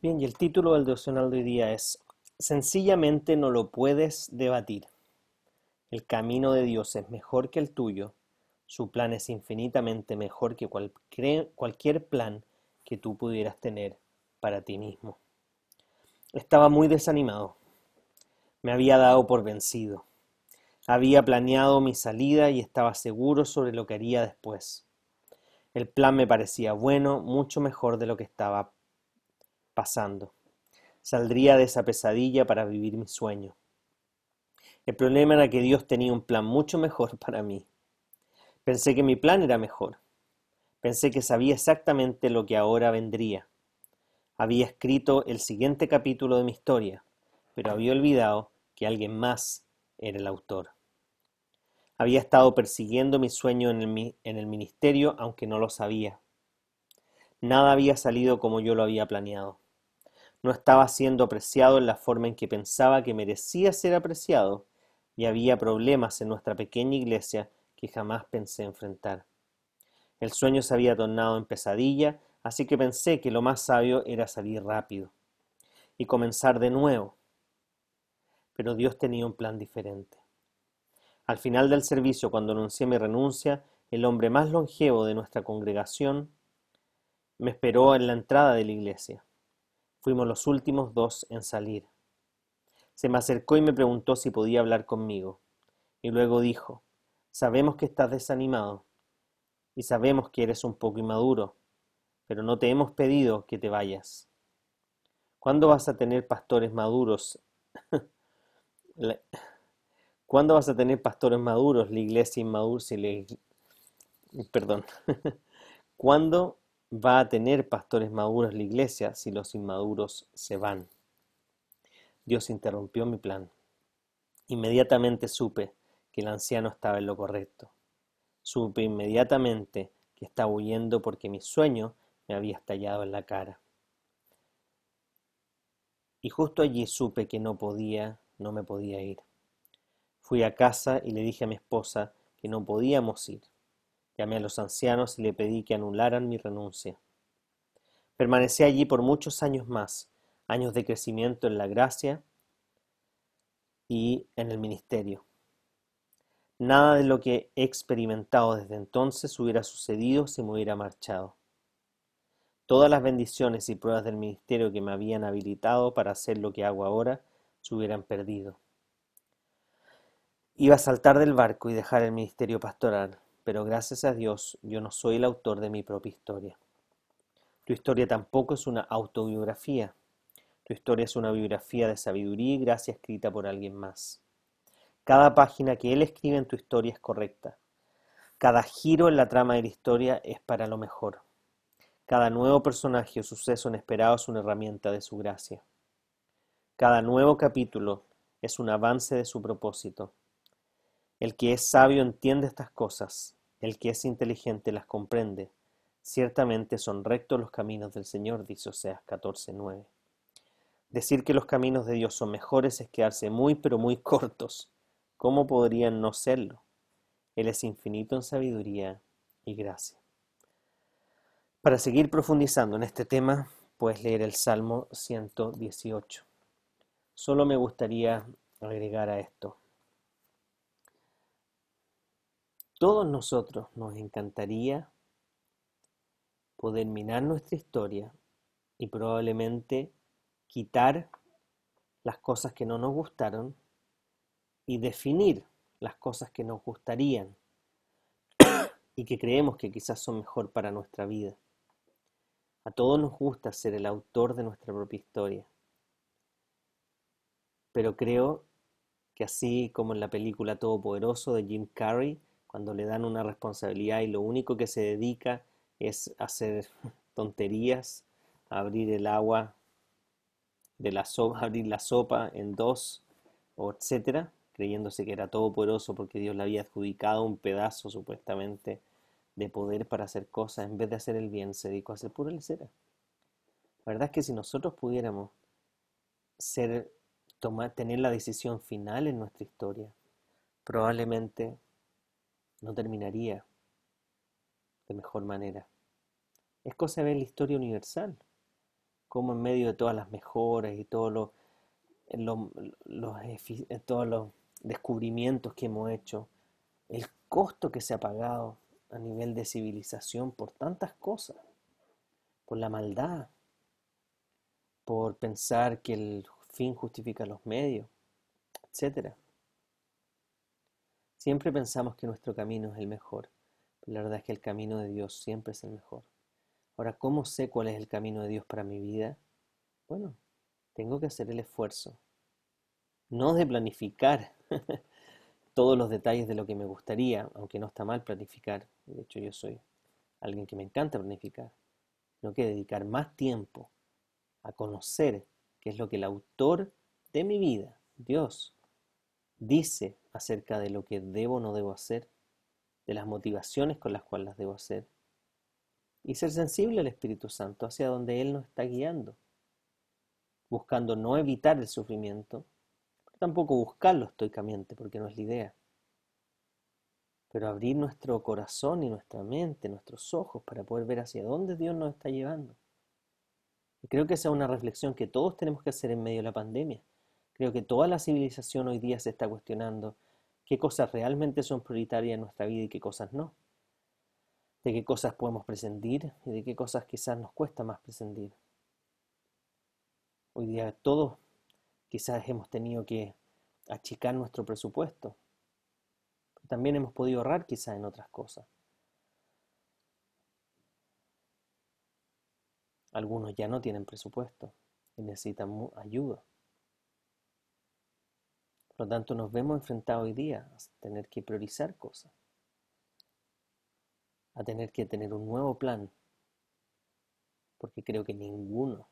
Bien, y el título del devocional de hoy día es Sencillamente no lo puedes debatir. El camino de Dios es mejor que el tuyo. Su plan es infinitamente mejor que cualquier plan que tú pudieras tener para ti mismo. Estaba muy desanimado. Me había dado por vencido. Había planeado mi salida y estaba seguro sobre lo que haría después. El plan me parecía bueno, mucho mejor de lo que estaba pasando. Saldría de esa pesadilla para vivir mi sueño. El problema era que Dios tenía un plan mucho mejor para mí. Pensé que mi plan era mejor. Pensé que sabía exactamente lo que ahora vendría. Había escrito el siguiente capítulo de mi historia, pero había olvidado que alguien más era el autor. Había estado persiguiendo mi sueño en el, en el ministerio, aunque no lo sabía. Nada había salido como yo lo había planeado no estaba siendo apreciado en la forma en que pensaba que merecía ser apreciado, y había problemas en nuestra pequeña iglesia que jamás pensé enfrentar. El sueño se había tornado en pesadilla, así que pensé que lo más sabio era salir rápido y comenzar de nuevo. Pero Dios tenía un plan diferente. Al final del servicio, cuando anuncié mi renuncia, el hombre más longevo de nuestra congregación me esperó en la entrada de la iglesia. Fuimos los últimos dos en salir. Se me acercó y me preguntó si podía hablar conmigo. Y luego dijo, sabemos que estás desanimado y sabemos que eres un poco inmaduro, pero no te hemos pedido que te vayas. ¿Cuándo vas a tener pastores maduros? ¿Cuándo vas a tener pastores maduros, la iglesia inmadura? Si le... Perdón. ¿Cuándo va a tener pastores maduros la iglesia si los inmaduros se van. Dios interrumpió mi plan. Inmediatamente supe que el anciano estaba en lo correcto. Supe inmediatamente que estaba huyendo porque mi sueño me había estallado en la cara. Y justo allí supe que no podía, no me podía ir. Fui a casa y le dije a mi esposa que no podíamos ir. Llamé a los ancianos y le pedí que anularan mi renuncia. Permanecí allí por muchos años más, años de crecimiento en la gracia y en el ministerio. Nada de lo que he experimentado desde entonces hubiera sucedido si me hubiera marchado. Todas las bendiciones y pruebas del ministerio que me habían habilitado para hacer lo que hago ahora se hubieran perdido. Iba a saltar del barco y dejar el ministerio pastoral, pero gracias a Dios yo no soy el autor de mi propia historia. Tu historia tampoco es una autobiografía. Tu historia es una biografía de sabiduría y gracia escrita por alguien más. Cada página que él escribe en tu historia es correcta. Cada giro en la trama de la historia es para lo mejor. Cada nuevo personaje o suceso inesperado es una herramienta de su gracia. Cada nuevo capítulo es un avance de su propósito. El que es sabio entiende estas cosas el que es inteligente las comprende. Ciertamente son rectos los caminos del Señor, dice Oseas 14:9. Decir que los caminos de Dios son mejores es quedarse muy pero muy cortos. ¿Cómo podrían no serlo? Él es infinito en sabiduría y gracia. Para seguir profundizando en este tema, puedes leer el Salmo 118. Solo me gustaría agregar a esto. Todos nosotros nos encantaría poder mirar nuestra historia y probablemente quitar las cosas que no nos gustaron y definir las cosas que nos gustarían y que creemos que quizás son mejor para nuestra vida. A todos nos gusta ser el autor de nuestra propia historia, pero creo que así como en la película Todopoderoso de Jim Carrey, cuando le dan una responsabilidad y lo único que se dedica es hacer tonterías, abrir el agua de la sopa, abrir la sopa en dos, o etcétera, creyéndose que era todopoderoso porque Dios le había adjudicado un pedazo supuestamente de poder para hacer cosas, en vez de hacer el bien, se dedicó a hacer pura lecera. La verdad es que si nosotros pudiéramos ser, tomar, tener la decisión final en nuestra historia, probablemente no terminaría de mejor manera. Es cosa de ver la historia universal, como en medio de todas las mejoras y todos los, todos los descubrimientos que hemos hecho, el costo que se ha pagado a nivel de civilización por tantas cosas, por la maldad, por pensar que el fin justifica los medios, etc. Siempre pensamos que nuestro camino es el mejor, pero la verdad es que el camino de Dios siempre es el mejor. Ahora, ¿cómo sé cuál es el camino de Dios para mi vida? Bueno, tengo que hacer el esfuerzo, no de planificar todos los detalles de lo que me gustaría, aunque no está mal planificar, de hecho yo soy alguien que me encanta planificar, sino que dedicar más tiempo a conocer qué es lo que el autor de mi vida, Dios, dice acerca de lo que debo o no debo hacer, de las motivaciones con las cuales las debo hacer, y ser sensible al Espíritu Santo hacia donde Él nos está guiando, buscando no evitar el sufrimiento, tampoco buscarlo estoicamente, porque no es la idea. Pero abrir nuestro corazón y nuestra mente, nuestros ojos, para poder ver hacia dónde Dios nos está llevando. Y creo que esa es una reflexión que todos tenemos que hacer en medio de la pandemia. Creo que toda la civilización hoy día se está cuestionando qué cosas realmente son prioritarias en nuestra vida y qué cosas no. De qué cosas podemos prescindir y de qué cosas quizás nos cuesta más prescindir. Hoy día todos Quizás hemos tenido que achicar nuestro presupuesto. también hemos podido ahorrar quizás en otras cosas. Algunos ya no tienen presupuesto y necesitan ayuda. Por lo tanto, nos vemos enfrentados hoy día a tener que priorizar cosas, a tener que tener un nuevo plan, porque creo que ninguno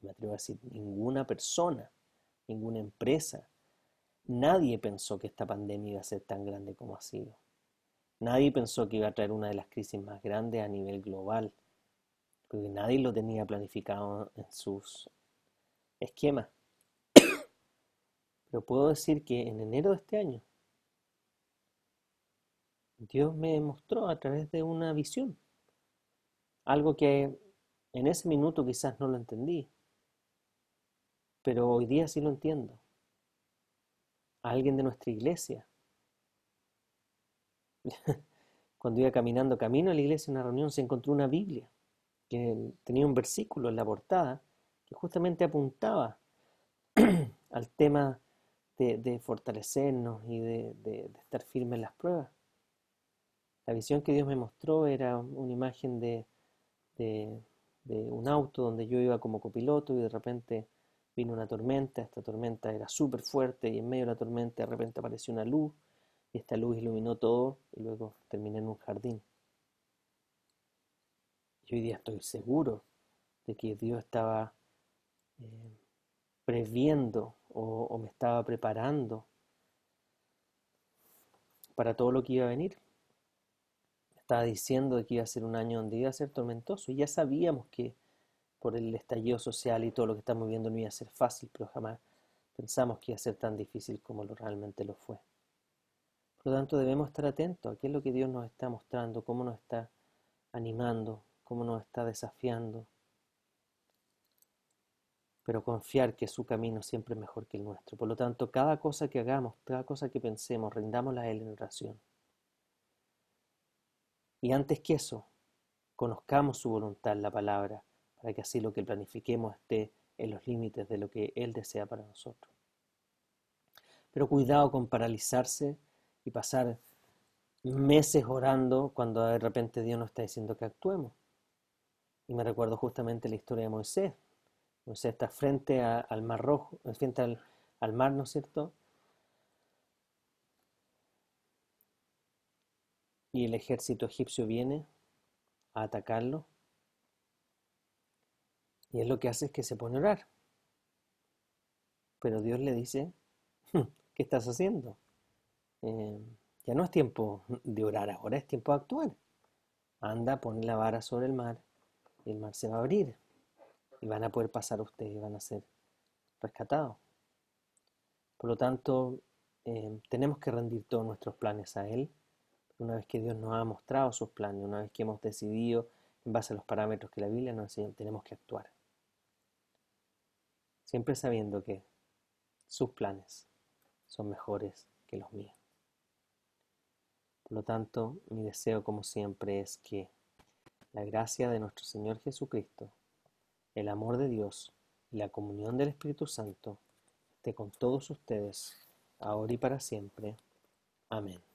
me atrevo a decir, ninguna persona, ninguna empresa, nadie pensó que esta pandemia iba a ser tan grande como ha sido. Nadie pensó que iba a traer una de las crisis más grandes a nivel global, porque nadie lo tenía planificado en sus esquemas. Pero puedo decir que en enero de este año, Dios me mostró a través de una visión, algo que en ese minuto quizás no lo entendí, pero hoy día sí lo entiendo. Alguien de nuestra iglesia. Cuando iba caminando camino a la iglesia en una reunión se encontró una Biblia que tenía un versículo en la portada que justamente apuntaba al tema de, fortalecernos y de, estar firmes en las pruebas. La visión que Dios me mostró era una imagen de, de, un auto donde yo iba como copiloto y de repente vino una tormenta, esta tormenta era súper fuerte y en medio de la tormenta de repente apareció una luz y esta luz iluminó todo y luego terminé en un jardín. Y hoy día estoy seguro de que Dios estaba eh, previendo o, me estaba preparando para todo lo que iba a venir. Estaba diciendo que iba a ser un año donde iba a ser tormentoso y ya sabíamos que por el estallido social y todo lo que estamos viviendo no iba a ser fácil, pero jamás pensamos que iba a ser tan difícil como lo realmente lo fue. Por lo tanto, debemos estar atentos a qué es lo que Dios nos está mostrando, cómo nos está animando, cómo nos está desafiando, pero confiar que su camino siempre es mejor que el nuestro. Por lo tanto, cada cosa que hagamos, cada cosa que pensemos, rendámosla a Él en oración. Y antes que eso, conozcamos su voluntad la palabra, para que así lo que planifiquemos esté en los límites de lo que Él desea para nosotros. Pero cuidado con paralizarse y pasar meses orando cuando de repente Dios nos está diciendo que actuemos. Y me recuerdo justamente la historia de Moisés o sea, está frente al mar rojo, eh, frente al, al mar, ¿no es cierto? Y el ejército egipcio viene a atacarlo. Y él lo que hace es que se pone a orar. Pero Dios le dice, hmm, ¿qué estás haciendo? Eh, ya no es tiempo de orar ahora, es tiempo de actuar. Anda, pon la vara sobre el mar y el mar se va a abrir. Y van a poder pasar ustedes y van a ser rescatados. Por lo tanto, eh, tenemos que rendir todos nuestros planes a Él. Una vez que Dios nos ha mostrado sus planes, una vez que hemos decidido en base a los parámetros que la Biblia nos enseña, tenemos que actuar. Siempre sabiendo que sus planes son mejores que los míos. Por lo tanto, mi deseo como siempre es que la gracia de nuestro Señor Jesucristo, el amor de Dios y la comunión del Espíritu Santo esté con todos ustedes, ahora y para siempre. Amén.